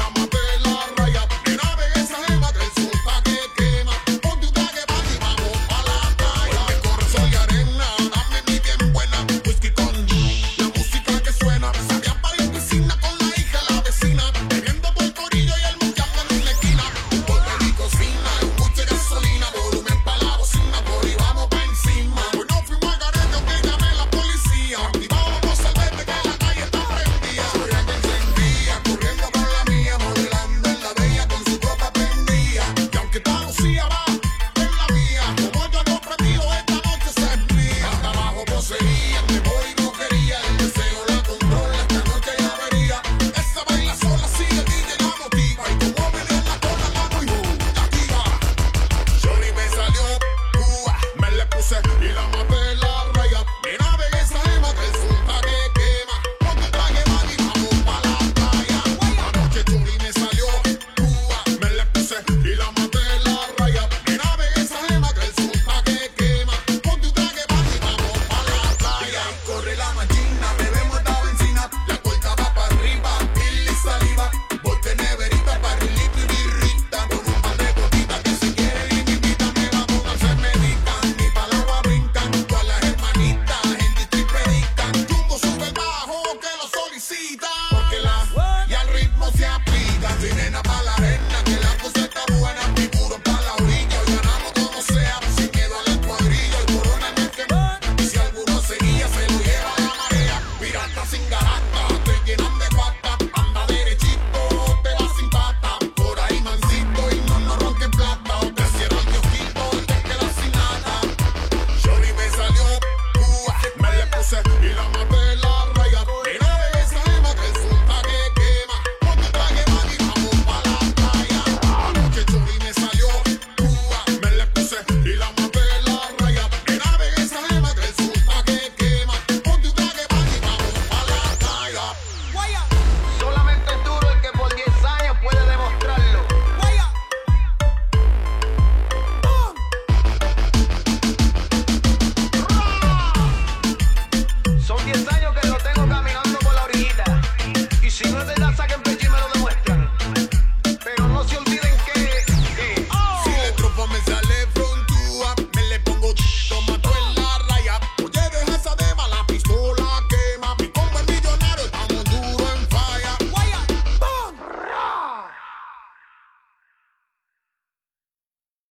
I'm.